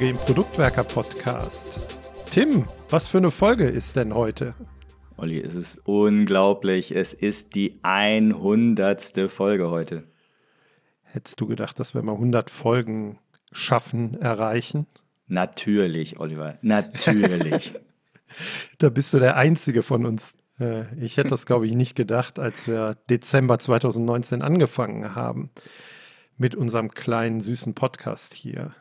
Folge im Produktwerker Podcast. Tim, was für eine Folge ist denn heute? Olli, es ist unglaublich. Es ist die 100. Folge heute. Hättest du gedacht, dass wir mal 100 Folgen schaffen, erreichen? Natürlich, Oliver, natürlich. da bist du der Einzige von uns. Äh, ich hätte das, glaube ich, nicht gedacht, als wir Dezember 2019 angefangen haben mit unserem kleinen, süßen Podcast hier.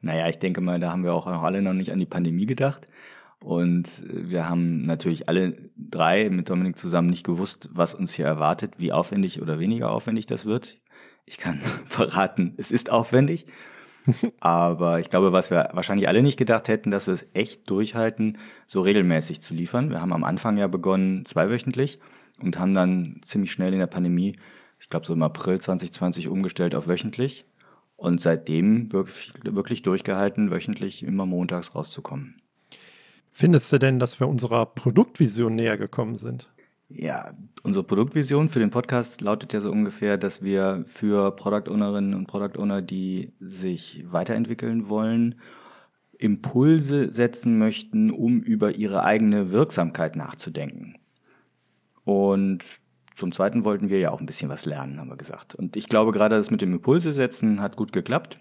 Naja, ich denke mal, da haben wir auch alle noch nicht an die Pandemie gedacht. Und wir haben natürlich alle drei mit Dominik zusammen nicht gewusst, was uns hier erwartet, wie aufwendig oder weniger aufwendig das wird. Ich kann verraten, es ist aufwendig. Aber ich glaube, was wir wahrscheinlich alle nicht gedacht hätten, dass wir es echt durchhalten, so regelmäßig zu liefern. Wir haben am Anfang ja begonnen zweiwöchentlich und haben dann ziemlich schnell in der Pandemie, ich glaube so im April 2020 umgestellt auf wöchentlich und seitdem wirklich, wirklich durchgehalten, wöchentlich immer montags rauszukommen. Findest du denn, dass wir unserer Produktvision näher gekommen sind? Ja, unsere Produktvision für den Podcast lautet ja so ungefähr, dass wir für Product Ownerinnen und Product Owner, die sich weiterentwickeln wollen, Impulse setzen möchten, um über ihre eigene Wirksamkeit nachzudenken. Und zum Zweiten wollten wir ja auch ein bisschen was lernen, haben wir gesagt. Und ich glaube gerade, das mit dem Impulse setzen hat gut geklappt,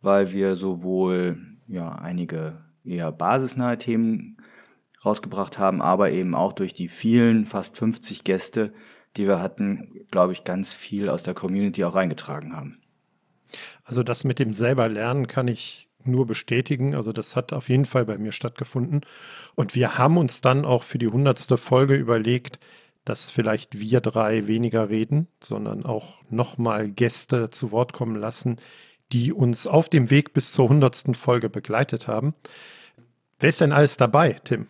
weil wir sowohl ja einige eher basisnahe Themen rausgebracht haben, aber eben auch durch die vielen, fast 50 Gäste, die wir hatten, glaube ich, ganz viel aus der Community auch reingetragen haben. Also das mit dem selber lernen kann ich nur bestätigen. Also das hat auf jeden Fall bei mir stattgefunden. Und wir haben uns dann auch für die hundertste Folge überlegt, dass vielleicht wir drei weniger reden, sondern auch nochmal Gäste zu Wort kommen lassen, die uns auf dem Weg bis zur hundertsten Folge begleitet haben. Wer ist denn alles dabei, Tim?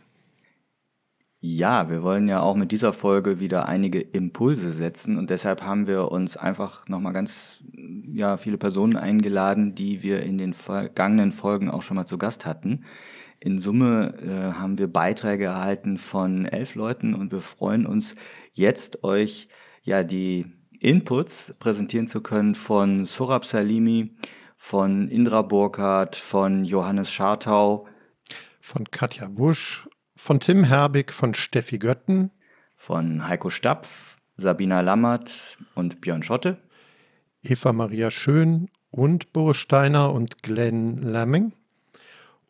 Ja, wir wollen ja auch mit dieser Folge wieder einige Impulse setzen und deshalb haben wir uns einfach nochmal ganz ja, viele Personen eingeladen, die wir in den vergangenen Folgen auch schon mal zu Gast hatten. In Summe äh, haben wir Beiträge erhalten von elf Leuten und wir freuen uns jetzt euch ja die Inputs präsentieren zu können von Surab Salimi, von Indra Burkhardt, von Johannes Schartau, von Katja Busch von Tim Herbig, von Steffi Götten, von Heiko Stapf, Sabina Lammert und Björn Schotte, Eva Maria Schön und Boris Steiner und Glenn Lamming.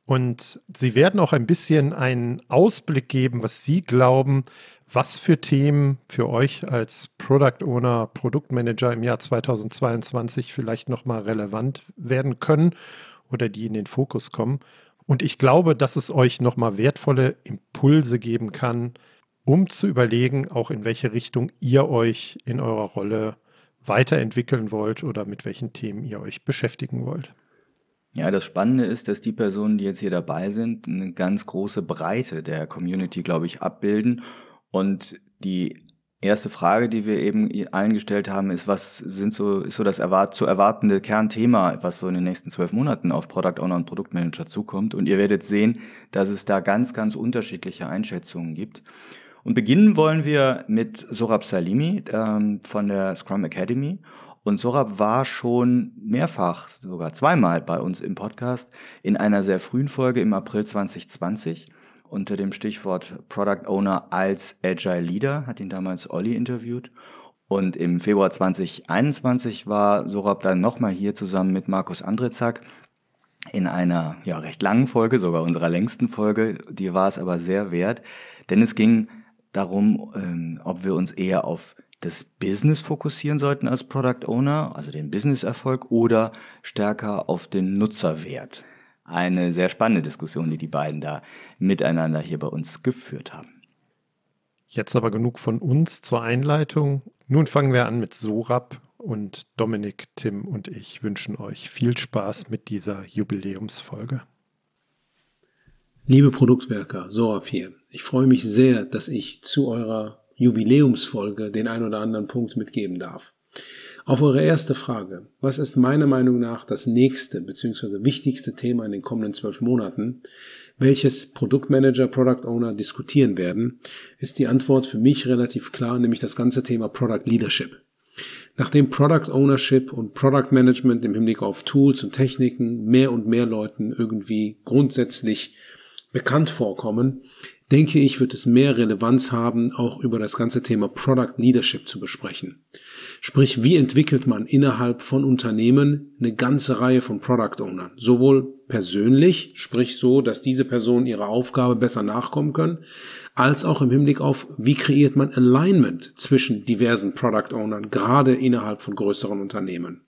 Und sie werden auch ein bisschen einen Ausblick geben, was sie glauben, was für Themen für euch als Product Owner, Produktmanager im Jahr 2022 vielleicht nochmal relevant werden können oder die in den Fokus kommen. Und ich glaube, dass es euch nochmal wertvolle Impulse geben kann, um zu überlegen, auch in welche Richtung ihr euch in eurer Rolle weiterentwickeln wollt oder mit welchen Themen ihr euch beschäftigen wollt. Ja, das Spannende ist, dass die Personen, die jetzt hier dabei sind, eine ganz große Breite der Community, glaube ich, abbilden. Und die erste Frage, die wir eben allen gestellt haben, ist, was sind so, ist so das erwart zu erwartende Kernthema, was so in den nächsten zwölf Monaten auf Product Owner und Produktmanager zukommt. Und ihr werdet sehen, dass es da ganz, ganz unterschiedliche Einschätzungen gibt. Und beginnen wollen wir mit Sorab Salimi ähm, von der Scrum Academy. Und Sorab war schon mehrfach, sogar zweimal bei uns im Podcast in einer sehr frühen Folge im April 2020 unter dem Stichwort Product Owner als Agile Leader, hat ihn damals Olli interviewt. Und im Februar 2021 war Sorab dann nochmal hier zusammen mit Markus Andrezak in einer ja, recht langen Folge, sogar unserer längsten Folge. Die war es aber sehr wert, denn es ging darum, ähm, ob wir uns eher auf das Business fokussieren sollten als Product Owner, also den Business-Erfolg, oder stärker auf den Nutzerwert eine sehr spannende Diskussion, die die beiden da miteinander hier bei uns geführt haben. Jetzt aber genug von uns zur Einleitung. Nun fangen wir an mit Sorab und Dominik, Tim und ich wünschen euch viel Spaß mit dieser Jubiläumsfolge. Liebe Produktwerker, Sorab hier. Ich freue mich sehr, dass ich zu eurer Jubiläumsfolge den ein oder anderen Punkt mitgeben darf. Auf eure erste Frage, was ist meiner Meinung nach das nächste bzw. wichtigste Thema in den kommenden zwölf Monaten, welches Produktmanager, Product Owner diskutieren werden, ist die Antwort für mich relativ klar, nämlich das ganze Thema Product Leadership. Nachdem Product Ownership und Product Management im Hinblick auf Tools und Techniken mehr und mehr Leuten irgendwie grundsätzlich bekannt vorkommen, denke ich, wird es mehr Relevanz haben, auch über das ganze Thema Product Leadership zu besprechen. Sprich, wie entwickelt man innerhalb von Unternehmen eine ganze Reihe von Product Ownern? Sowohl persönlich, sprich so, dass diese Personen ihrer Aufgabe besser nachkommen können, als auch im Hinblick auf, wie kreiert man Alignment zwischen diversen Product Ownern, gerade innerhalb von größeren Unternehmen.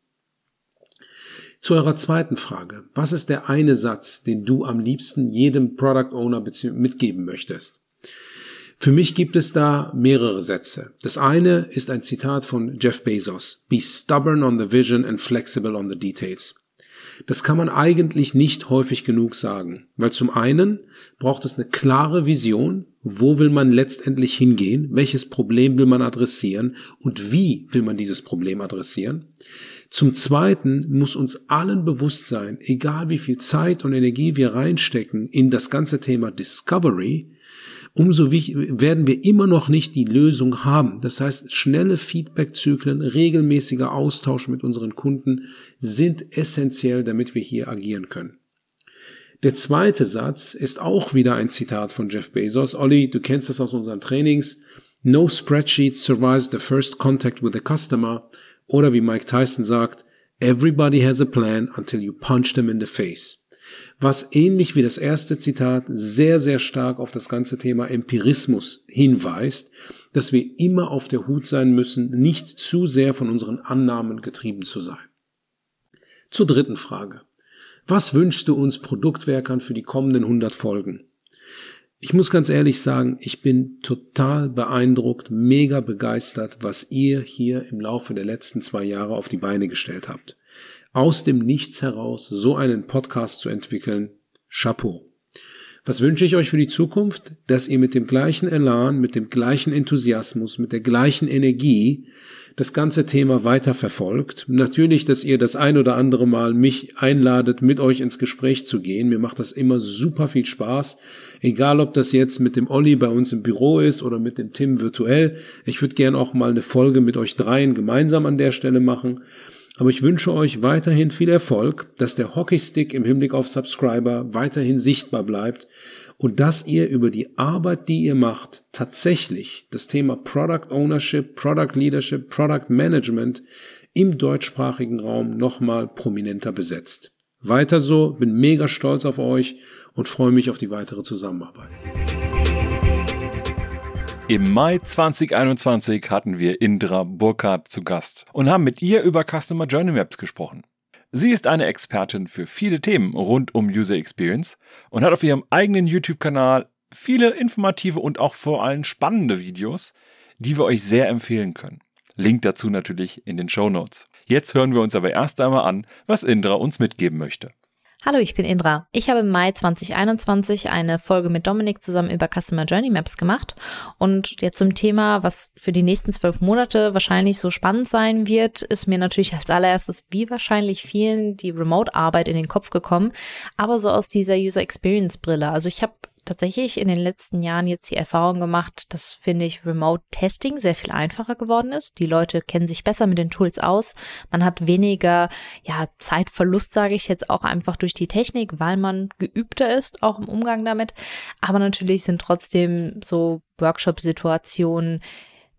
Zu eurer zweiten Frage. Was ist der eine Satz, den du am liebsten jedem Product Owner mitgeben möchtest? Für mich gibt es da mehrere Sätze. Das eine ist ein Zitat von Jeff Bezos. Be stubborn on the vision and flexible on the details. Das kann man eigentlich nicht häufig genug sagen, weil zum einen braucht es eine klare Vision, wo will man letztendlich hingehen, welches Problem will man adressieren und wie will man dieses Problem adressieren. Zum Zweiten muss uns allen bewusst sein, egal wie viel Zeit und Energie wir reinstecken in das ganze Thema Discovery, umso werden wir immer noch nicht die Lösung haben. Das heißt, schnelle Feedbackzyklen, regelmäßiger Austausch mit unseren Kunden sind essentiell, damit wir hier agieren können. Der zweite Satz ist auch wieder ein Zitat von Jeff Bezos. Olli, du kennst das aus unseren Trainings. No spreadsheet survives the first contact with the customer. Oder wie Mike Tyson sagt, everybody has a plan until you punch them in the face. Was ähnlich wie das erste Zitat sehr, sehr stark auf das ganze Thema Empirismus hinweist, dass wir immer auf der Hut sein müssen, nicht zu sehr von unseren Annahmen getrieben zu sein. Zur dritten Frage. Was wünschst du uns Produktwerkern für die kommenden 100 Folgen? Ich muss ganz ehrlich sagen, ich bin total beeindruckt, mega begeistert, was ihr hier im Laufe der letzten zwei Jahre auf die Beine gestellt habt. Aus dem Nichts heraus so einen Podcast zu entwickeln, Chapeau. Was wünsche ich euch für die Zukunft? Dass ihr mit dem gleichen Elan, mit dem gleichen Enthusiasmus, mit der gleichen Energie das ganze Thema weiterverfolgt. Natürlich, dass ihr das ein oder andere Mal mich einladet, mit euch ins Gespräch zu gehen. Mir macht das immer super viel Spaß. Egal, ob das jetzt mit dem Olli bei uns im Büro ist oder mit dem Tim virtuell. Ich würde gern auch mal eine Folge mit euch dreien gemeinsam an der Stelle machen. Aber ich wünsche euch weiterhin viel Erfolg, dass der Hockeystick im Hinblick auf Subscriber weiterhin sichtbar bleibt und dass ihr über die Arbeit, die ihr macht, tatsächlich das Thema Product Ownership, Product Leadership, Product Management im deutschsprachigen Raum nochmal prominenter besetzt. Weiter so, bin mega stolz auf euch und freue mich auf die weitere Zusammenarbeit. Im Mai 2021 hatten wir Indra Burkhardt zu Gast und haben mit ihr über Customer Journey Maps gesprochen. Sie ist eine Expertin für viele Themen rund um User Experience und hat auf ihrem eigenen YouTube-Kanal viele informative und auch vor allem spannende Videos, die wir euch sehr empfehlen können. Link dazu natürlich in den Show Notes. Jetzt hören wir uns aber erst einmal an, was Indra uns mitgeben möchte. Hallo, ich bin Indra. Ich habe im Mai 2021 eine Folge mit Dominik zusammen über Customer Journey Maps gemacht. Und jetzt zum Thema, was für die nächsten zwölf Monate wahrscheinlich so spannend sein wird, ist mir natürlich als allererstes, wie wahrscheinlich vielen, die Remote-Arbeit in den Kopf gekommen, aber so aus dieser User Experience Brille. Also ich habe tatsächlich in den letzten Jahren jetzt die Erfahrung gemacht, dass, finde ich, Remote Testing sehr viel einfacher geworden ist. Die Leute kennen sich besser mit den Tools aus. Man hat weniger, ja, Zeitverlust, sage ich jetzt auch einfach durch die Technik, weil man geübter ist, auch im Umgang damit. Aber natürlich sind trotzdem so Workshop-Situationen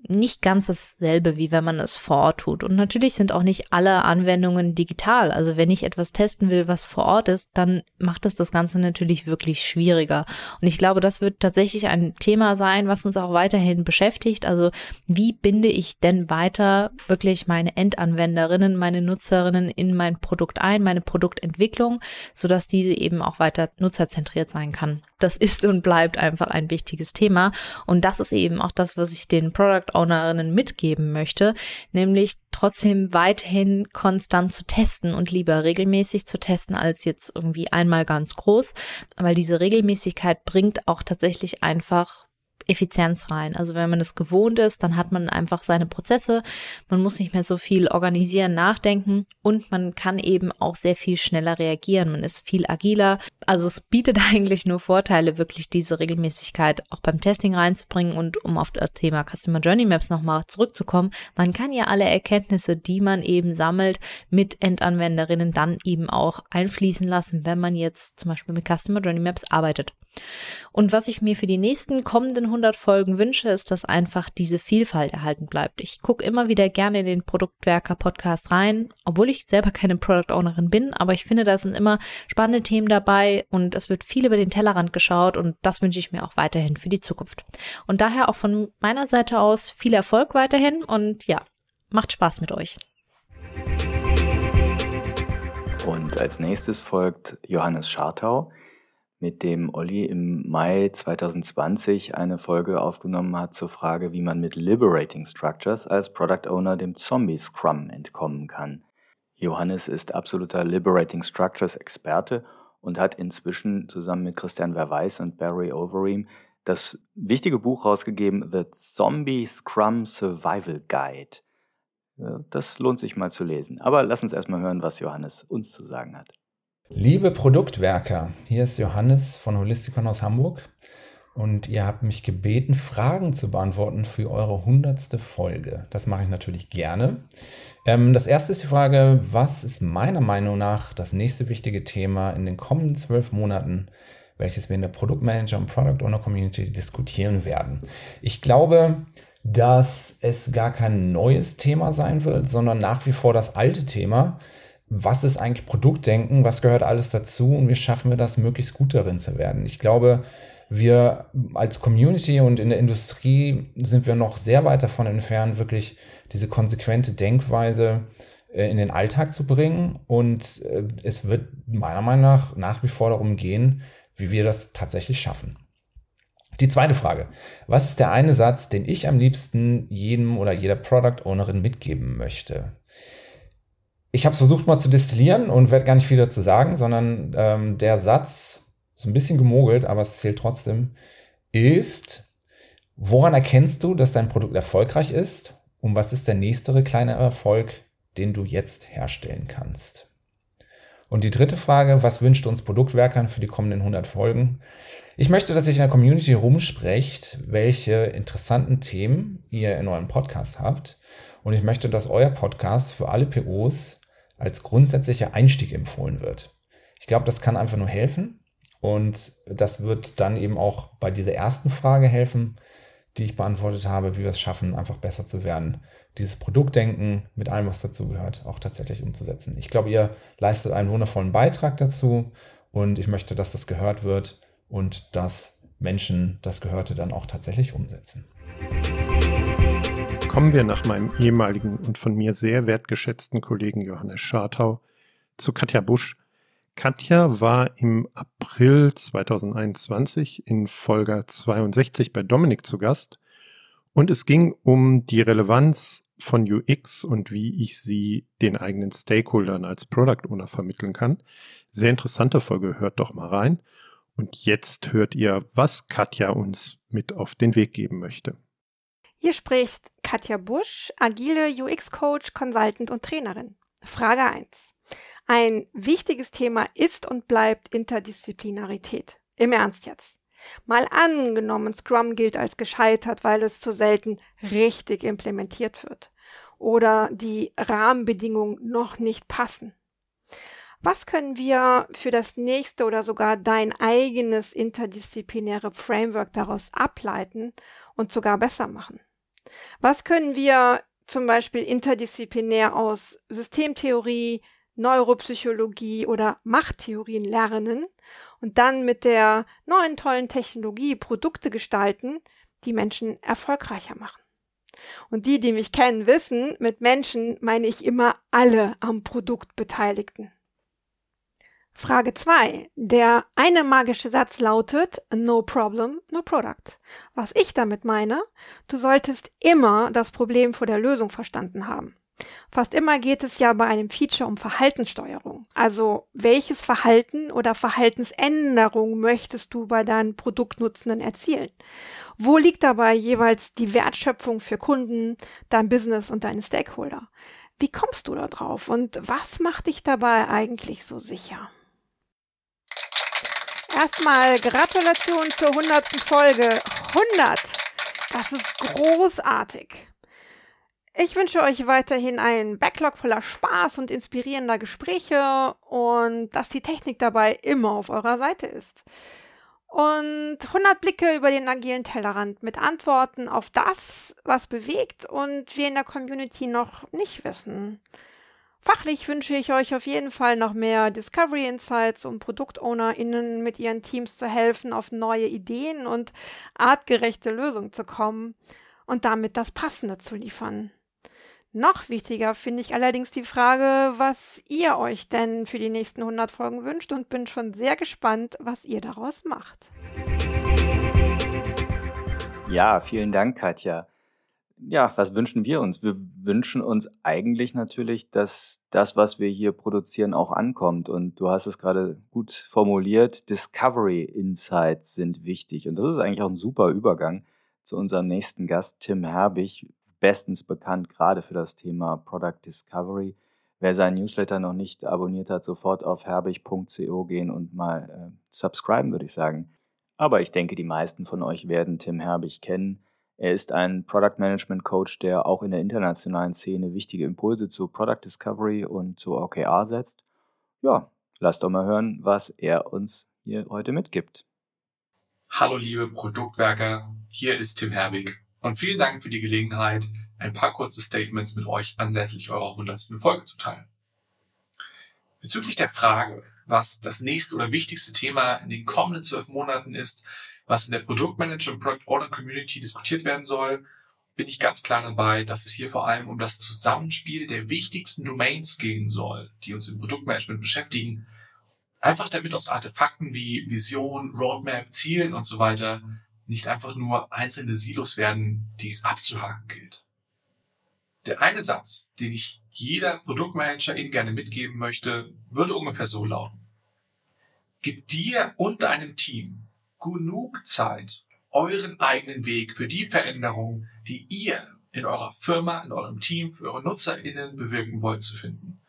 nicht ganz dasselbe, wie wenn man es vor Ort tut. Und natürlich sind auch nicht alle Anwendungen digital. Also wenn ich etwas testen will, was vor Ort ist, dann macht es das Ganze natürlich wirklich schwieriger. Und ich glaube, das wird tatsächlich ein Thema sein, was uns auch weiterhin beschäftigt. Also wie binde ich denn weiter wirklich meine Endanwenderinnen, meine Nutzerinnen in mein Produkt ein, meine Produktentwicklung, sodass diese eben auch weiter nutzerzentriert sein kann. Das ist und bleibt einfach ein wichtiges Thema. Und das ist eben auch das, was ich den Product Ownerinnen mitgeben möchte, nämlich trotzdem weiterhin konstant zu testen und lieber regelmäßig zu testen als jetzt irgendwie einmal ganz groß, weil diese Regelmäßigkeit bringt auch tatsächlich einfach Effizienz rein. Also wenn man es gewohnt ist, dann hat man einfach seine Prozesse, man muss nicht mehr so viel organisieren, nachdenken und man kann eben auch sehr viel schneller reagieren. Man ist viel agiler. Also es bietet eigentlich nur Vorteile, wirklich diese Regelmäßigkeit auch beim Testing reinzubringen und um auf das Thema Customer Journey Maps nochmal zurückzukommen. Man kann ja alle Erkenntnisse, die man eben sammelt, mit Endanwenderinnen dann eben auch einfließen lassen, wenn man jetzt zum Beispiel mit Customer Journey Maps arbeitet. Und was ich mir für die nächsten kommenden 100 Folgen wünsche, ist, dass einfach diese Vielfalt erhalten bleibt. Ich gucke immer wieder gerne in den Produktwerker Podcast rein, obwohl ich selber keine Product Ownerin bin, aber ich finde, da sind immer spannende Themen dabei und es wird viel über den Tellerrand geschaut und das wünsche ich mir auch weiterhin für die Zukunft. Und daher auch von meiner Seite aus viel Erfolg weiterhin und ja, macht Spaß mit euch. Und als nächstes folgt Johannes Schartau mit dem Olli im Mai 2020 eine Folge aufgenommen hat zur Frage, wie man mit Liberating Structures als Product Owner dem Zombie Scrum entkommen kann. Johannes ist absoluter Liberating Structures Experte und hat inzwischen zusammen mit Christian Verweis und Barry Overeem das wichtige Buch rausgegeben, The Zombie Scrum Survival Guide. Das lohnt sich mal zu lesen. Aber lass uns erstmal hören, was Johannes uns zu sagen hat. Liebe Produktwerker, hier ist Johannes von Holistikon aus Hamburg und ihr habt mich gebeten, Fragen zu beantworten für eure hundertste Folge. Das mache ich natürlich gerne. Ähm, das erste ist die Frage, was ist meiner Meinung nach das nächste wichtige Thema in den kommenden zwölf Monaten, welches wir in der Produktmanager und Product Owner Community diskutieren werden? Ich glaube, dass es gar kein neues Thema sein wird, sondern nach wie vor das alte Thema, was ist eigentlich Produktdenken, was gehört alles dazu und wie schaffen wir das, möglichst gut darin zu werden. Ich glaube, wir als Community und in der Industrie sind wir noch sehr weit davon entfernt, wirklich diese konsequente Denkweise äh, in den Alltag zu bringen. Und äh, es wird meiner Meinung nach nach wie vor darum gehen, wie wir das tatsächlich schaffen. Die zweite Frage. Was ist der eine Satz, den ich am liebsten jedem oder jeder Product Ownerin mitgeben möchte? Ich habe es versucht mal zu destillieren und werde gar nicht viel dazu sagen, sondern ähm, der Satz, so ein bisschen gemogelt, aber es zählt trotzdem, ist, woran erkennst du, dass dein Produkt erfolgreich ist und was ist der nächste kleine Erfolg, den du jetzt herstellen kannst? Und die dritte Frage, was wünscht uns Produktwerkern für die kommenden 100 Folgen? Ich möchte, dass sich in der Community rumsprecht, welche interessanten Themen ihr in eurem Podcast habt. Und ich möchte, dass euer Podcast für alle POs als grundsätzlicher Einstieg empfohlen wird. Ich glaube, das kann einfach nur helfen und das wird dann eben auch bei dieser ersten Frage helfen, die ich beantwortet habe, wie wir es schaffen, einfach besser zu werden, dieses Produktdenken mit allem, was dazu gehört, auch tatsächlich umzusetzen. Ich glaube, ihr leistet einen wundervollen Beitrag dazu und ich möchte, dass das gehört wird und dass Menschen das Gehörte dann auch tatsächlich umsetzen kommen wir nach meinem ehemaligen und von mir sehr wertgeschätzten Kollegen Johannes Schartau zu Katja Busch. Katja war im April 2021 in Folge 62 bei Dominik zu Gast und es ging um die Relevanz von UX und wie ich sie den eigenen Stakeholdern als Product Owner vermitteln kann. Sehr interessante Folge, hört doch mal rein. Und jetzt hört ihr, was Katja uns mit auf den Weg geben möchte. Hier spricht Katja Busch, agile UX-Coach, Consultant und Trainerin. Frage 1. Ein wichtiges Thema ist und bleibt Interdisziplinarität. Im Ernst jetzt. Mal angenommen, Scrum gilt als gescheitert, weil es zu selten richtig implementiert wird oder die Rahmenbedingungen noch nicht passen. Was können wir für das nächste oder sogar dein eigenes interdisziplinäre Framework daraus ableiten und sogar besser machen? Was können wir zum Beispiel interdisziplinär aus Systemtheorie, Neuropsychologie oder Machttheorien lernen und dann mit der neuen tollen Technologie Produkte gestalten, die Menschen erfolgreicher machen. Und die, die mich kennen, wissen, mit Menschen meine ich immer alle am Produkt Beteiligten. Frage 2. Der eine magische Satz lautet No problem, no product. Was ich damit meine, du solltest immer das Problem vor der Lösung verstanden haben. Fast immer geht es ja bei einem Feature um Verhaltenssteuerung. Also welches Verhalten oder Verhaltensänderung möchtest du bei deinen Produktnutzenden erzielen? Wo liegt dabei jeweils die Wertschöpfung für Kunden, dein Business und deine Stakeholder? Wie kommst du da drauf und was macht dich dabei eigentlich so sicher? Erstmal Gratulation zur hundertsten Folge. 100! Das ist großartig. Ich wünsche euch weiterhin einen Backlog voller Spaß und inspirierender Gespräche und dass die Technik dabei immer auf eurer Seite ist. Und 100 Blicke über den agilen Tellerrand mit Antworten auf das, was bewegt und wir in der Community noch nicht wissen. Fachlich wünsche ich euch auf jeden Fall noch mehr Discovery Insights, um ProduktownerInnen mit ihren Teams zu helfen, auf neue Ideen und artgerechte Lösungen zu kommen und damit das Passende zu liefern. Noch wichtiger finde ich allerdings die Frage, was ihr euch denn für die nächsten 100 Folgen wünscht und bin schon sehr gespannt, was ihr daraus macht. Ja, vielen Dank, Katja. Ja, was wünschen wir uns? Wir wünschen uns eigentlich natürlich, dass das, was wir hier produzieren, auch ankommt. Und du hast es gerade gut formuliert. Discovery Insights sind wichtig. Und das ist eigentlich auch ein super Übergang zu unserem nächsten Gast, Tim Herbig, bestens bekannt, gerade für das Thema Product Discovery. Wer seinen Newsletter noch nicht abonniert hat, sofort auf herbig.co gehen und mal äh, subscriben, würde ich sagen. Aber ich denke, die meisten von euch werden Tim Herbig kennen. Er ist ein Product Management Coach, der auch in der internationalen Szene wichtige Impulse zu Product Discovery und zu OKR setzt. Ja, lasst doch mal hören, was er uns hier heute mitgibt. Hallo liebe Produktwerker, hier ist Tim Herbig und vielen Dank für die Gelegenheit, ein paar kurze Statements mit euch anlässlich eurer hundertsten Folge zu teilen. Bezüglich der Frage, was das nächste oder wichtigste Thema in den kommenden zwölf Monaten ist, was in der Produktmanager und Product Owner Community diskutiert werden soll, bin ich ganz klar dabei, dass es hier vor allem um das Zusammenspiel der wichtigsten Domains gehen soll, die uns im Produktmanagement beschäftigen. Einfach damit aus Artefakten wie Vision, Roadmap, Zielen und so weiter nicht einfach nur einzelne Silos werden, die es abzuhaken gilt. Der eine Satz, den ich jeder Produktmanager Ihnen gerne mitgeben möchte, würde ungefähr so lauten. Gib dir und deinem Team genug Zeit, euren eigenen Weg für die Veränderung, die ihr in eurer Firma, in eurem Team, für eure NutzerInnen bewirken wollt, zu finden,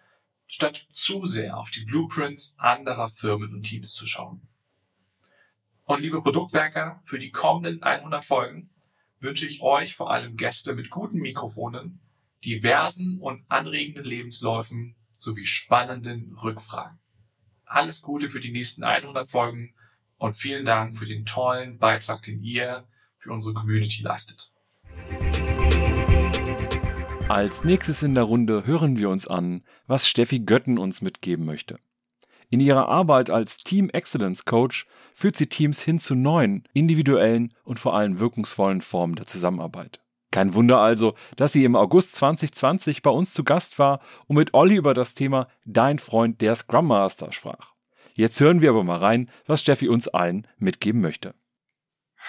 statt zu sehr auf die Blueprints anderer Firmen und Teams zu schauen. Und liebe Produktwerker, für die kommenden 100 Folgen wünsche ich euch vor allem Gäste mit guten Mikrofonen, diversen und anregenden Lebensläufen sowie spannenden Rückfragen. Alles Gute für die nächsten 100 Folgen und vielen Dank für den tollen Beitrag, den ihr für unsere Community leistet. Als nächstes in der Runde hören wir uns an, was Steffi Götten uns mitgeben möchte. In ihrer Arbeit als Team Excellence Coach führt sie Teams hin zu neuen, individuellen und vor allem wirkungsvollen Formen der Zusammenarbeit. Kein Wunder also, dass sie im August 2020 bei uns zu Gast war und mit Olli über das Thema Dein Freund der Scrum Master sprach. Jetzt hören wir aber mal rein, was Steffi uns allen mitgeben möchte.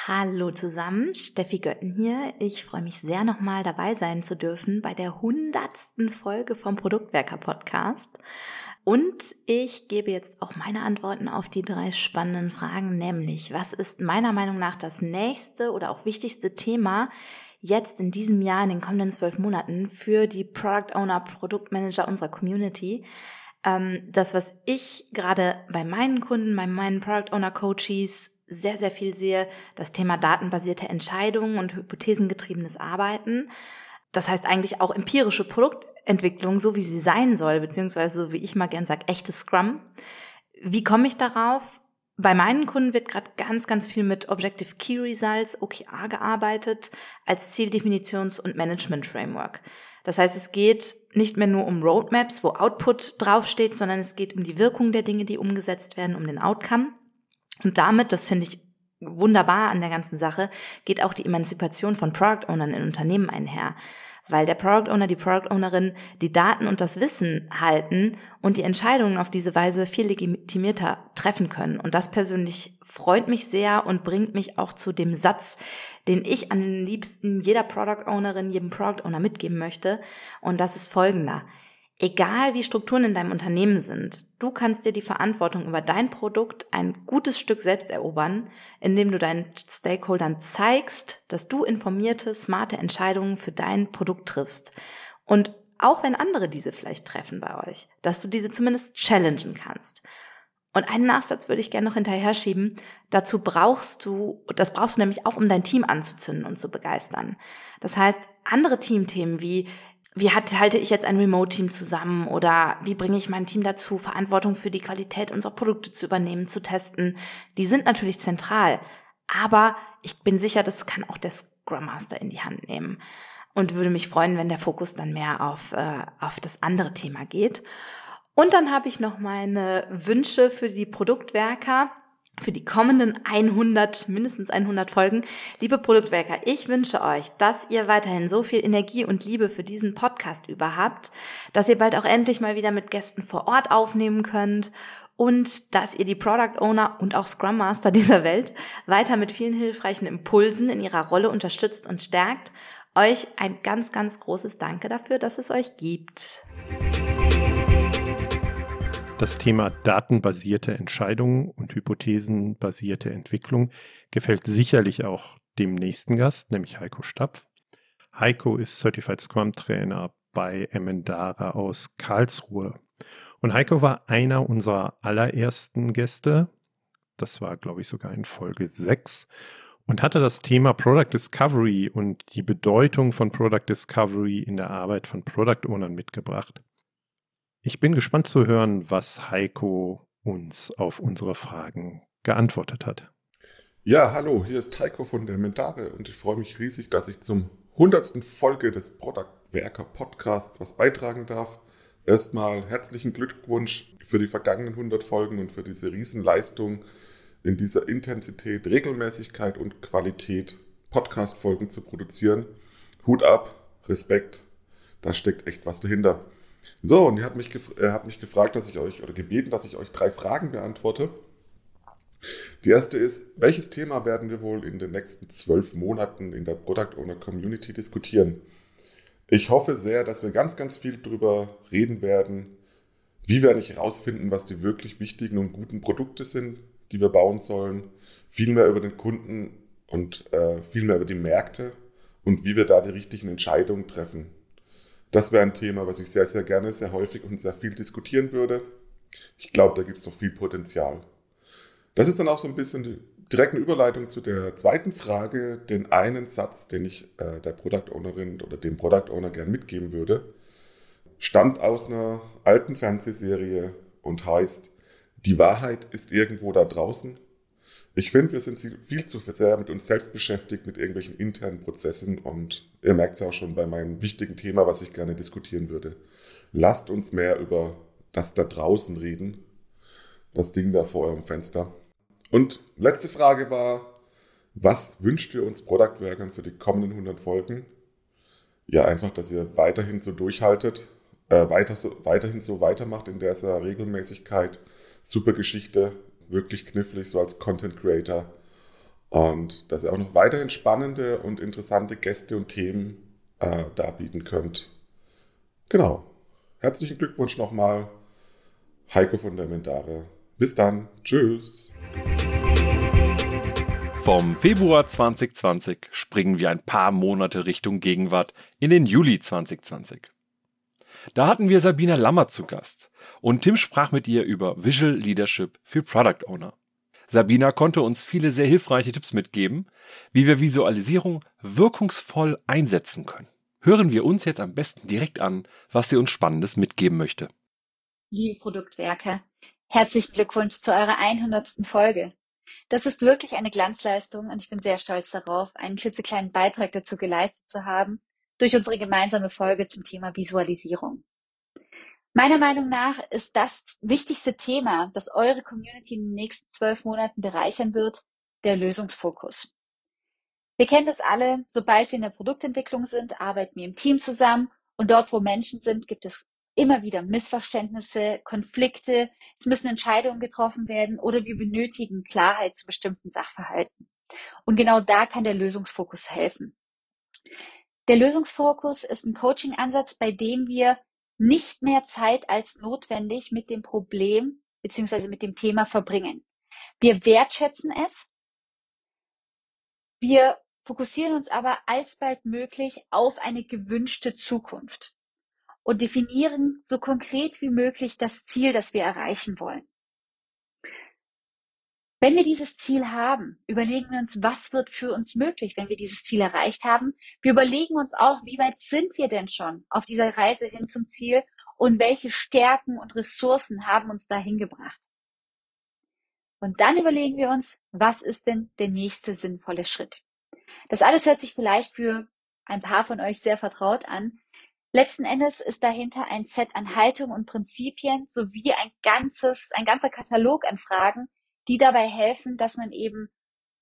Hallo zusammen, Steffi Götten hier. Ich freue mich sehr, nochmal dabei sein zu dürfen bei der hundertsten Folge vom Produktwerker Podcast. Und ich gebe jetzt auch meine Antworten auf die drei spannenden Fragen, nämlich was ist meiner Meinung nach das nächste oder auch wichtigste Thema jetzt in diesem Jahr, in den kommenden zwölf Monaten für die Product Owner, Produktmanager unserer Community? Ähm, das, was ich gerade bei meinen Kunden, bei meinen Product Owner Coaches sehr, sehr viel sehe, das Thema datenbasierte Entscheidungen und hypothesengetriebenes Arbeiten. Das heißt eigentlich auch empirische Produktentwicklung, so wie sie sein soll, beziehungsweise so wie ich mal gern sage, echtes Scrum. Wie komme ich darauf? Bei meinen Kunden wird gerade ganz, ganz viel mit Objective Key Results, OKR, gearbeitet als Zieldefinitions- und Management-Framework. Das heißt, es geht nicht mehr nur um Roadmaps, wo Output draufsteht, sondern es geht um die Wirkung der Dinge, die umgesetzt werden, um den Outcome. Und damit, das finde ich wunderbar an der ganzen Sache, geht auch die Emanzipation von Product Ownern in Unternehmen einher. Weil der Product Owner, die Product Ownerin die Daten und das Wissen halten und die Entscheidungen auf diese Weise viel legitimierter treffen können. Und das persönlich freut mich sehr und bringt mich auch zu dem Satz, den ich den liebsten jeder Product Ownerin, jedem Product Owner mitgeben möchte. Und das ist folgender. Egal wie Strukturen in deinem Unternehmen sind, du kannst dir die Verantwortung über dein Produkt ein gutes Stück selbst erobern, indem du deinen Stakeholdern zeigst, dass du informierte, smarte Entscheidungen für dein Produkt triffst. Und auch wenn andere diese vielleicht treffen bei euch, dass du diese zumindest challengen kannst. Und einen Nachsatz würde ich gerne noch hinterher schieben. Dazu brauchst du, das brauchst du nämlich auch, um dein Team anzuzünden und zu begeistern. Das heißt, andere Teamthemen wie wie hat, halte ich jetzt ein Remote-Team zusammen oder wie bringe ich mein Team dazu, Verantwortung für die Qualität unserer Produkte zu übernehmen, zu testen. Die sind natürlich zentral, aber ich bin sicher, das kann auch der Scrum Master in die Hand nehmen und würde mich freuen, wenn der Fokus dann mehr auf, äh, auf das andere Thema geht. Und dann habe ich noch meine Wünsche für die Produktwerker für die kommenden 100, mindestens 100 Folgen. Liebe Produktwerker, ich wünsche euch, dass ihr weiterhin so viel Energie und Liebe für diesen Podcast über habt, dass ihr bald auch endlich mal wieder mit Gästen vor Ort aufnehmen könnt und dass ihr die Product Owner und auch Scrum Master dieser Welt weiter mit vielen hilfreichen Impulsen in ihrer Rolle unterstützt und stärkt. Euch ein ganz, ganz großes Danke dafür, dass es euch gibt. Das Thema datenbasierte Entscheidungen und hypothesenbasierte Entwicklung gefällt sicherlich auch dem nächsten Gast, nämlich Heiko Stapf. Heiko ist Certified Scrum Trainer bei Emendara aus Karlsruhe. Und Heiko war einer unserer allerersten Gäste. Das war, glaube ich, sogar in Folge 6 und hatte das Thema Product Discovery und die Bedeutung von Product Discovery in der Arbeit von Product Ownern mitgebracht. Ich bin gespannt zu hören, was Heiko uns auf unsere Fragen geantwortet hat. Ja, hallo, hier ist Heiko von der Mentare und ich freue mich riesig, dass ich zum 100. Folge des Product Werker Podcasts was beitragen darf. Erstmal herzlichen Glückwunsch für die vergangenen 100 Folgen und für diese Riesenleistung in dieser Intensität, Regelmäßigkeit und Qualität Podcast-Folgen zu produzieren. Hut ab, Respekt, da steckt echt was dahinter. So, und er hat mich, er hat mich gefragt, dass ich euch, oder gebeten, dass ich euch drei Fragen beantworte. Die erste ist, welches Thema werden wir wohl in den nächsten zwölf Monaten in der Product Owner Community diskutieren? Ich hoffe sehr, dass wir ganz, ganz viel darüber reden werden. Wie werde ich herausfinden, was die wirklich wichtigen und guten Produkte sind, die wir bauen sollen? Viel mehr über den Kunden und äh, viel mehr über die Märkte und wie wir da die richtigen Entscheidungen treffen. Das wäre ein Thema, was ich sehr, sehr gerne, sehr häufig und sehr viel diskutieren würde. Ich glaube, da gibt es noch viel Potenzial. Das ist dann auch so ein bisschen die direkte Überleitung zu der zweiten Frage, den einen Satz, den ich äh, der Product Ownerin oder dem Product Owner gern mitgeben würde, stammt aus einer alten Fernsehserie und heißt, die Wahrheit ist irgendwo da draußen ich finde, wir sind viel zu sehr mit uns selbst beschäftigt, mit irgendwelchen internen Prozessen und ihr merkt es auch schon bei meinem wichtigen Thema, was ich gerne diskutieren würde. Lasst uns mehr über das da draußen reden, das Ding da vor eurem Fenster. Und letzte Frage war, was wünscht ihr uns Produktwerkern für die kommenden 100 Folgen? Ja, einfach, dass ihr weiterhin so durchhaltet, äh, weiter so, weiterhin so weitermacht in dieser Regelmäßigkeit. Super Geschichte, wirklich knifflig, so als Content Creator. Und dass ihr auch noch weiterhin spannende und interessante Gäste und Themen äh, darbieten könnt. Genau. Herzlichen Glückwunsch nochmal, Heiko von der Mendare. Bis dann. Tschüss. Vom Februar 2020 springen wir ein paar Monate Richtung Gegenwart in den Juli 2020. Da hatten wir Sabina Lammer zu Gast und Tim sprach mit ihr über Visual Leadership für Product Owner. Sabina konnte uns viele sehr hilfreiche Tipps mitgeben, wie wir Visualisierung wirkungsvoll einsetzen können. Hören wir uns jetzt am besten direkt an, was sie uns Spannendes mitgeben möchte. Liebe Produktwerke, herzlichen Glückwunsch zu eurer 100. Folge. Das ist wirklich eine Glanzleistung und ich bin sehr stolz darauf, einen klitzekleinen Beitrag dazu geleistet zu haben durch unsere gemeinsame Folge zum Thema Visualisierung. Meiner Meinung nach ist das wichtigste Thema, das eure Community in den nächsten zwölf Monaten bereichern wird, der Lösungsfokus. Wir kennen das alle, sobald wir in der Produktentwicklung sind, arbeiten wir im Team zusammen und dort, wo Menschen sind, gibt es immer wieder Missverständnisse, Konflikte, es müssen Entscheidungen getroffen werden oder wir benötigen Klarheit zu bestimmten Sachverhalten. Und genau da kann der Lösungsfokus helfen. Der Lösungsfokus ist ein Coaching-Ansatz, bei dem wir nicht mehr Zeit als notwendig mit dem Problem bzw. mit dem Thema verbringen. Wir wertschätzen es. Wir fokussieren uns aber alsbald möglich auf eine gewünschte Zukunft und definieren so konkret wie möglich das Ziel, das wir erreichen wollen. Wenn wir dieses Ziel haben, überlegen wir uns, was wird für uns möglich, wenn wir dieses Ziel erreicht haben. Wir überlegen uns auch, wie weit sind wir denn schon auf dieser Reise hin zum Ziel und welche Stärken und Ressourcen haben uns dahin gebracht. Und dann überlegen wir uns, was ist denn der nächste sinnvolle Schritt? Das alles hört sich vielleicht für ein paar von euch sehr vertraut an. Letzten Endes ist dahinter ein Set an Haltungen und Prinzipien sowie ein ganzes, ein ganzer Katalog an Fragen, die dabei helfen, dass man eben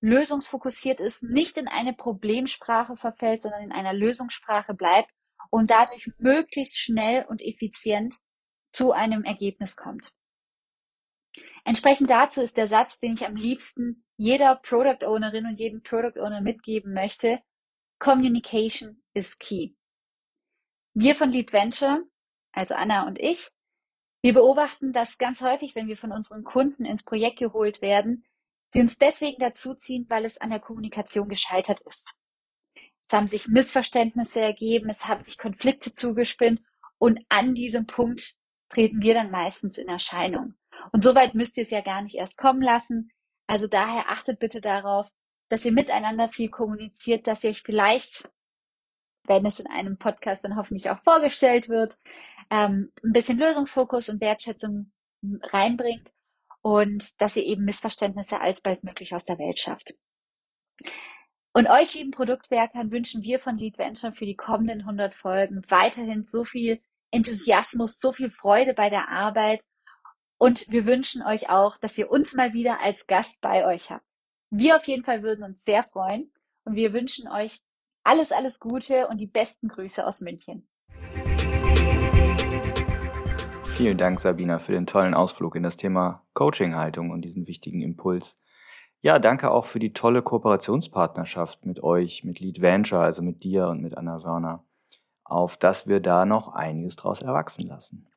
lösungsfokussiert ist, nicht in eine Problemsprache verfällt, sondern in einer Lösungssprache bleibt und dadurch möglichst schnell und effizient zu einem Ergebnis kommt. Entsprechend dazu ist der Satz, den ich am liebsten jeder Product Ownerin und jedem Product Owner mitgeben möchte, Communication is key. Wir von Lead Venture, also Anna und ich, wir beobachten das ganz häufig, wenn wir von unseren Kunden ins Projekt geholt werden, sie uns deswegen dazuziehen, weil es an der Kommunikation gescheitert ist. Es haben sich Missverständnisse ergeben, es haben sich Konflikte zugespinnt und an diesem Punkt treten wir dann meistens in Erscheinung. Und so weit müsst ihr es ja gar nicht erst kommen lassen. Also daher achtet bitte darauf, dass ihr miteinander viel kommuniziert, dass ihr euch vielleicht, wenn es in einem Podcast dann hoffentlich auch vorgestellt wird, ähm, ein bisschen Lösungsfokus und Wertschätzung reinbringt und dass ihr eben Missverständnisse alsbald möglich aus der Welt schafft. Und euch, lieben Produktwerkern, wünschen wir von Lead Venture für die kommenden 100 Folgen weiterhin so viel Enthusiasmus, so viel Freude bei der Arbeit. Und wir wünschen euch auch, dass ihr uns mal wieder als Gast bei euch habt. Wir auf jeden Fall würden uns sehr freuen und wir wünschen euch alles, alles Gute und die besten Grüße aus München. Vielen Dank, Sabina, für den tollen Ausflug in das Thema Coaching-Haltung und diesen wichtigen Impuls. Ja, danke auch für die tolle Kooperationspartnerschaft mit euch, mit Lead Venture, also mit dir und mit Anna Werner, auf dass wir da noch einiges draus erwachsen lassen.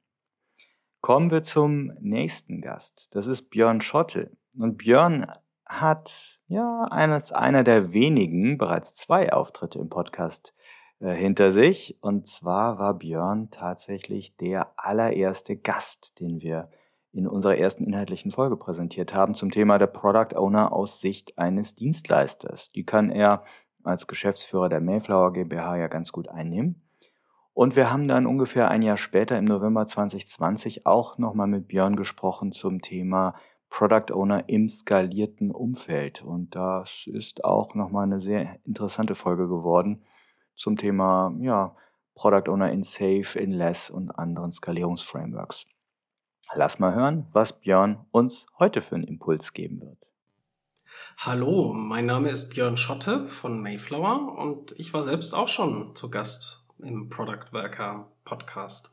Kommen wir zum nächsten Gast. Das ist Björn Schotte. Und Björn hat ja eines, einer der wenigen bereits zwei Auftritte im Podcast hinter sich. Und zwar war Björn tatsächlich der allererste Gast, den wir in unserer ersten inhaltlichen Folge präsentiert haben zum Thema der Product Owner aus Sicht eines Dienstleisters. Die kann er als Geschäftsführer der Mayflower GmbH ja ganz gut einnehmen. Und wir haben dann ungefähr ein Jahr später im November 2020 auch nochmal mit Björn gesprochen zum Thema Product Owner im skalierten Umfeld. Und das ist auch nochmal eine sehr interessante Folge geworden zum Thema ja, Product Owner in Safe, in Less und anderen Skalierungsframeworks. Lass mal hören, was Björn uns heute für einen Impuls geben wird. Hallo, mein Name ist Björn Schotte von Mayflower und ich war selbst auch schon zu Gast im Product Worker Podcast.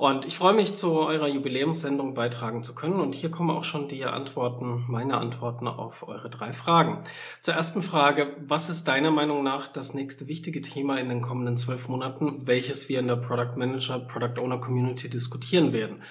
Und ich freue mich, zu eurer Jubiläumssendung beitragen zu können. Und hier kommen auch schon die Antworten, meine Antworten auf eure drei Fragen. Zur ersten Frage, was ist deiner Meinung nach das nächste wichtige Thema in den kommenden zwölf Monaten, welches wir in der Product Manager, Product Owner Community diskutieren werden?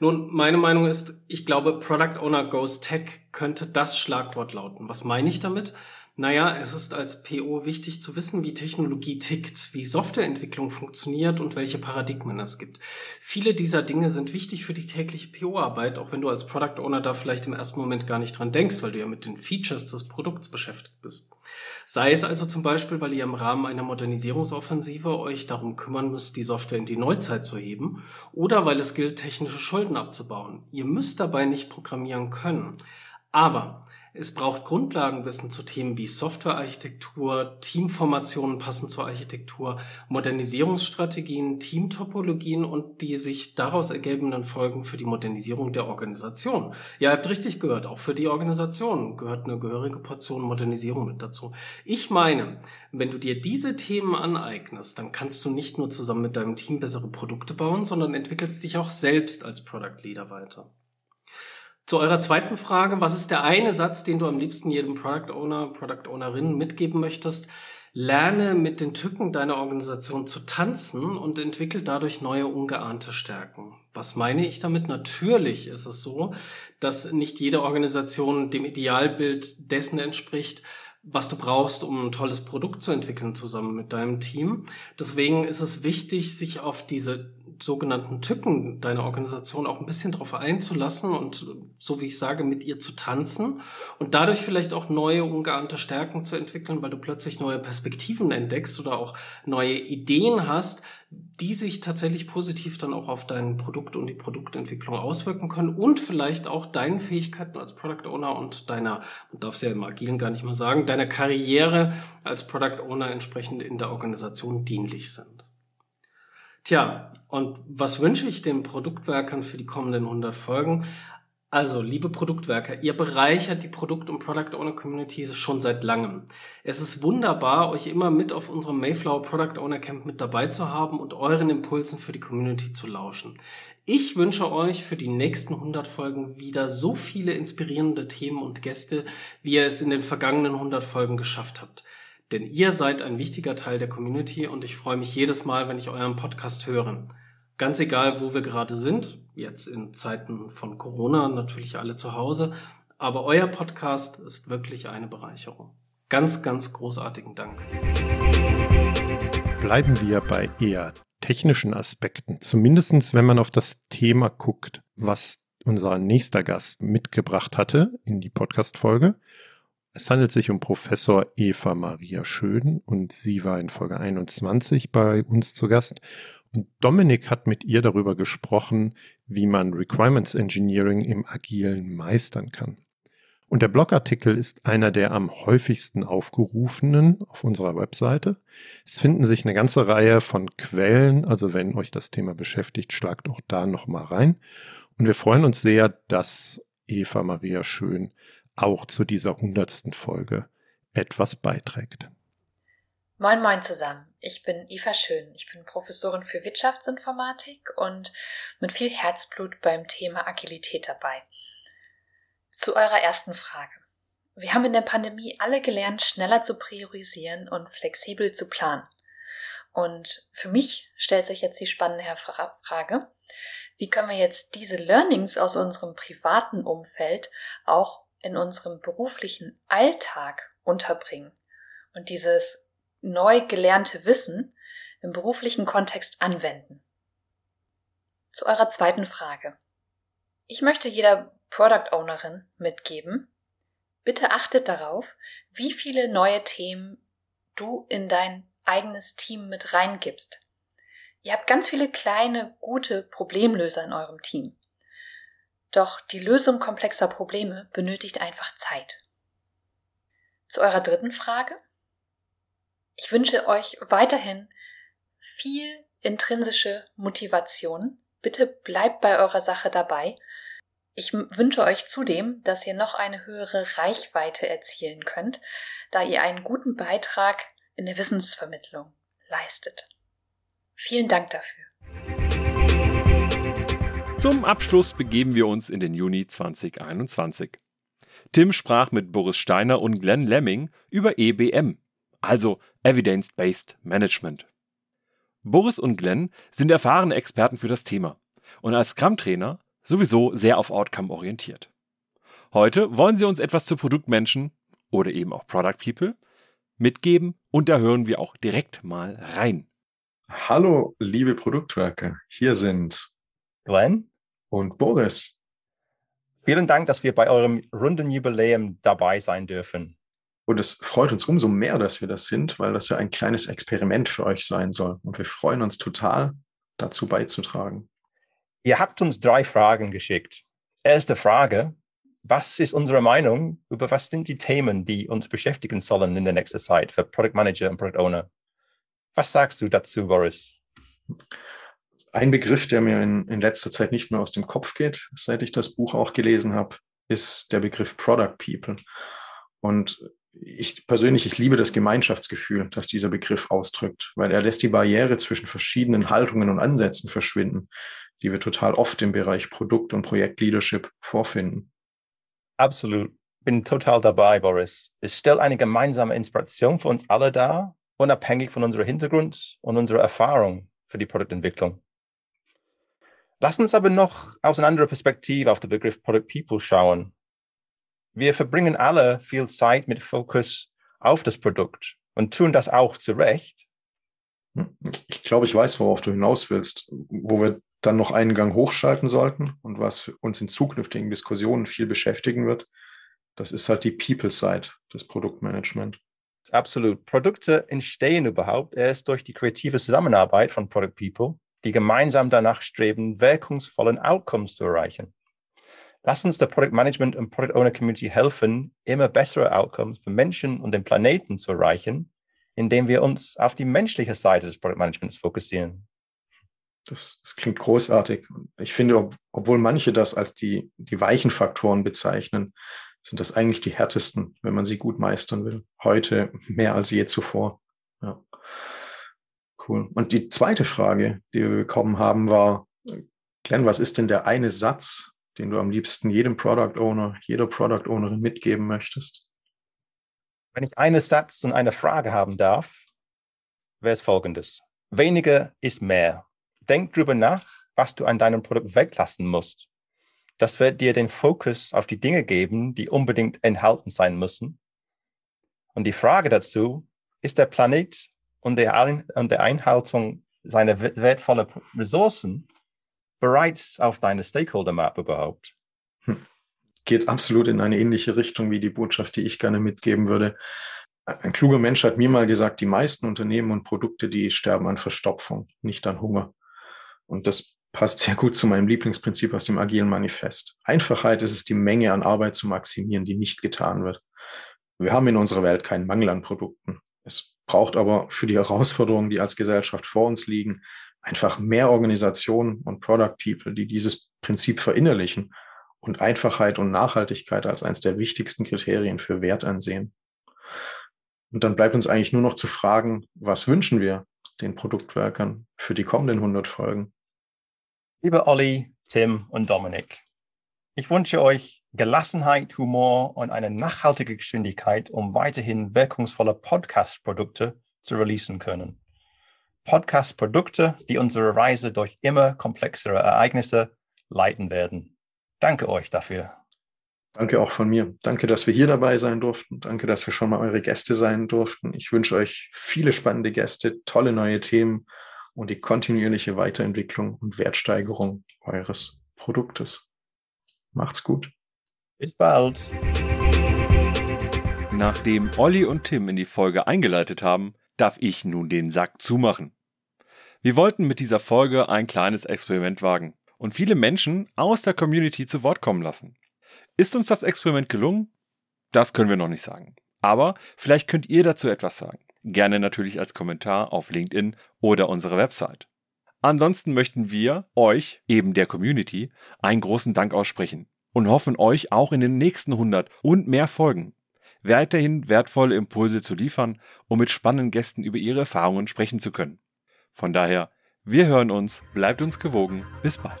Nun, meine Meinung ist, ich glaube, Product Owner Goes Tech könnte das Schlagwort lauten. Was meine ich damit? Naja, es ist als PO wichtig zu wissen, wie Technologie tickt, wie Softwareentwicklung funktioniert und welche Paradigmen es gibt. Viele dieser Dinge sind wichtig für die tägliche PO-Arbeit, auch wenn du als Product Owner da vielleicht im ersten Moment gar nicht dran denkst, weil du ja mit den Features des Produkts beschäftigt bist. Sei es also zum Beispiel, weil ihr im Rahmen einer Modernisierungsoffensive euch darum kümmern müsst, die Software in die Neuzeit zu heben, oder weil es gilt, technische Schulden abzubauen. Ihr müsst dabei nicht programmieren können. Aber Es braucht Grundlagenwissen zu Themen wie Softwarearchitektur, Teamformationen passend zur Architektur, Modernisierungsstrategien, Teamtopologien und die sich daraus ergebenden Folgen für die Modernisierung der Organisation. Ja, ihr habt richtig gehört, auch für die Organisation gehört eine gehörige Portion Modernisierung mit dazu. Ich meine, wenn du dir diese Themen aneignest, dann kannst du nicht nur zusammen mit deinem Team bessere Produkte bauen, sondern entwickelst dich auch selbst als Product Leader weiter. Zu eurer zweiten Frage, was ist der eine Satz, den du am liebsten jedem Product Owner, Product Ownerin mitgeben möchtest? Lerne mit den Tücken deiner Organisation zu tanzen und entwickle dadurch neue ungeahnte Stärken. Was meine ich damit? Natürlich ist es so, dass nicht jede Organisation dem Idealbild dessen entspricht, was du brauchst, um ein tolles Produkt zu entwickeln zusammen mit deinem Team. Deswegen ist es wichtig, sich auf diese sogenannten Tücken deiner Organisation auch ein bisschen darauf einzulassen und so wie ich sage, mit ihr zu tanzen und dadurch vielleicht auch neue, ungeahnte Stärken zu entwickeln, weil du plötzlich neue Perspektiven entdeckst oder auch neue Ideen hast, die sich tatsächlich positiv dann auch auf dein Produkt und die Produktentwicklung auswirken können und vielleicht auch deinen Fähigkeiten als Product Owner und deiner, man darf es ja im Agilen gar nicht mal sagen, deiner Karriere als Product Owner entsprechend in der Organisation dienlich sind. Tja, und was wünsche ich den Produktwerkern für die kommenden 100 Folgen? Also, liebe Produktwerker, ihr bereichert die Produkt- und Product Owner Community schon seit langem. Es ist wunderbar, euch immer mit auf unserem Mayflower Product Owner Camp mit dabei zu haben und euren Impulsen für die Community zu lauschen. Ich wünsche euch für die nächsten 100 Folgen wieder so viele inspirierende Themen und Gäste, wie ihr es in den vergangenen 100 Folgen geschafft habt. Denn ihr seid ein wichtiger Teil der Community und ich freue mich jedes Mal, wenn ich euren Podcast höre. Ganz egal, wo wir gerade sind, jetzt in Zeiten von Corona natürlich alle zu Hause, aber euer Podcast ist wirklich eine Bereicherung. Ganz, ganz großartigen Dank. Bleiben wir bei eher technischen Aspekten, zumindest wenn man auf das Thema guckt, was unser nächster Gast mitgebracht hatte in die Podcast-Folge. Es handelt sich um Professor Eva Maria Schön und sie war in Folge 21 bei uns zu Gast. Und Dominik hat mit ihr darüber gesprochen, wie man Requirements Engineering im Agilen meistern kann. Und der Blogartikel ist einer der am häufigsten aufgerufenen auf unserer Webseite. Es finden sich eine ganze Reihe von Quellen, also wenn euch das Thema beschäftigt, schlagt auch da nochmal rein. Und wir freuen uns sehr, dass Eva Maria Schön auch zu dieser hundertsten Folge etwas beiträgt. Moin Moin zusammen. Ich bin Eva Schön. Ich bin Professorin für Wirtschaftsinformatik und mit viel Herzblut beim Thema Agilität dabei. Zu eurer ersten Frage. Wir haben in der Pandemie alle gelernt, schneller zu priorisieren und flexibel zu planen. Und für mich stellt sich jetzt die spannende Frage, wie können wir jetzt diese Learnings aus unserem privaten Umfeld auch in unserem beruflichen Alltag unterbringen und dieses neu gelernte Wissen im beruflichen Kontext anwenden. Zu eurer zweiten Frage. Ich möchte jeder Product Ownerin mitgeben, bitte achtet darauf, wie viele neue Themen du in dein eigenes Team mit reingibst. Ihr habt ganz viele kleine, gute Problemlöser in eurem Team. Doch die Lösung komplexer Probleme benötigt einfach Zeit. Zu eurer dritten Frage. Ich wünsche euch weiterhin viel intrinsische Motivation. Bitte bleibt bei eurer Sache dabei. Ich wünsche euch zudem, dass ihr noch eine höhere Reichweite erzielen könnt, da ihr einen guten Beitrag in der Wissensvermittlung leistet. Vielen Dank dafür. Zum Abschluss begeben wir uns in den Juni 2021. Tim sprach mit Boris Steiner und Glenn Lemming über EBM, also Evidence-Based Management. Boris und Glenn sind erfahrene Experten für das Thema und als Scrum-Trainer sowieso sehr auf Outcome orientiert. Heute wollen sie uns etwas zu Produktmenschen oder eben auch Product People mitgeben und da hören wir auch direkt mal rein. Hallo, liebe Produktwerke. Hier sind Glenn und Boris. Vielen Dank, dass wir bei eurem runden Jubiläum dabei sein dürfen. Und es freut uns umso mehr, dass wir das sind, weil das ja ein kleines Experiment für euch sein soll. Und wir freuen uns total, dazu beizutragen. Ihr habt uns drei Fragen geschickt. Erste Frage. was ist unsere Meinung über was sind die Themen, die uns beschäftigen sollen in der nächsten Zeit für Product Manager und Product Owner? Was sagst du dazu, Boris? Ein Begriff, der mir in, in letzter Zeit nicht mehr aus dem Kopf geht, seit ich das Buch auch gelesen habe, ist der Begriff Product People. Und ich persönlich, ich liebe das Gemeinschaftsgefühl, das dieser Begriff ausdrückt, weil er lässt die Barriere zwischen verschiedenen Haltungen und Ansätzen verschwinden, die wir total oft im Bereich Produkt- und Projektleadership vorfinden. Absolut. Bin total dabei, Boris. Es stellt eine gemeinsame Inspiration für uns alle dar, unabhängig von unserem Hintergrund und unserer Erfahrung für die Produktentwicklung. Lass uns aber noch aus einer anderen Perspektive auf den Begriff Product People schauen. Wir verbringen alle viel Zeit mit Fokus auf das Produkt und tun das auch zu Recht. Ich glaube, ich weiß, worauf du hinaus willst, wo wir dann noch einen Gang hochschalten sollten und was uns in zukünftigen Diskussionen viel beschäftigen wird. Das ist halt die People-Side des Produktmanagement. Absolut. Produkte entstehen überhaupt erst durch die kreative Zusammenarbeit von Product People, die gemeinsam danach streben, wirkungsvollen Outcomes zu erreichen. Lass uns der Product Management und Product Owner Community helfen, immer bessere Outcomes für Menschen und den Planeten zu erreichen, indem wir uns auf die menschliche Seite des Product Managements fokussieren. Das, das klingt großartig. Ich finde, ob, obwohl manche das als die, die weichen Faktoren bezeichnen, sind das eigentlich die härtesten, wenn man sie gut meistern will. Heute mehr als je zuvor. Ja. Cool. Und die zweite Frage, die wir bekommen haben, war, Glenn, was ist denn der eine Satz, den du am liebsten jedem Product Owner, jeder Product Ownerin mitgeben möchtest? Wenn ich einen Satz und eine Frage haben darf, wäre es folgendes. Weniger ist mehr. Denk drüber nach, was du an deinem Produkt weglassen musst. Das wird dir den Fokus auf die Dinge geben, die unbedingt enthalten sein müssen. Und die Frage dazu, ist der Planet und der, Einhaltung seiner wertvollen Ressourcen bereits auf deine Stakeholder-Map überhaupt? Hm. Geht absolut in eine ähnliche Richtung wie die Botschaft, die ich gerne mitgeben würde. Ein kluger Mensch hat mir mal gesagt, die meisten Unternehmen und Produkte, die sterben an Verstopfung, nicht an Hunger. Und das passt sehr gut zu meinem Lieblingsprinzip aus dem agilen Manifest. Einfachheit ist es, die Menge an Arbeit zu maximieren, die nicht getan wird. Wir haben in unserer Welt keinen Mangel an Produkten. Es braucht aber für die Herausforderungen, die als Gesellschaft vor uns liegen, einfach mehr Organisationen und Product People, die dieses Prinzip verinnerlichen und Einfachheit und Nachhaltigkeit als eines der wichtigsten Kriterien für Wert ansehen. Und dann bleibt uns eigentlich nur noch zu fragen, was wünschen wir den Produktwerkern für die kommenden 100 Folgen? Liebe Olli, Tim und Dominik, ich wünsche euch Gelassenheit, Humor und eine nachhaltige Geschwindigkeit, um weiterhin wirkungsvolle Podcast-Produkte zu releasen können. Podcast-Produkte, die unsere Reise durch immer komplexere Ereignisse leiten werden. Danke euch dafür. Danke auch von mir. Danke, dass wir hier dabei sein durften. Danke, dass wir schon mal eure Gäste sein durften. Ich wünsche euch viele spannende Gäste, tolle neue Themen und die kontinuierliche Weiterentwicklung und Wertsteigerung eures Produktes. Macht's gut. Bis bald. Nachdem Olli und Tim in die Folge eingeleitet haben, darf ich nun den Sack zumachen. Wir wollten mit dieser Folge ein kleines Experiment wagen und viele Menschen aus der Community zu Wort kommen lassen. Ist uns das Experiment gelungen? Das können wir noch nicht sagen. Aber vielleicht könnt ihr dazu etwas sagen. Gerne natürlich als Kommentar auf LinkedIn oder unserer Website. Ansonsten möchten wir euch, eben der Community, einen großen Dank aussprechen und hoffen euch auch in den nächsten 100 und mehr Folgen weiterhin wertvolle Impulse zu liefern, um mit spannenden Gästen über ihre Erfahrungen sprechen zu können. Von daher, wir hören uns, bleibt uns gewogen, bis bald.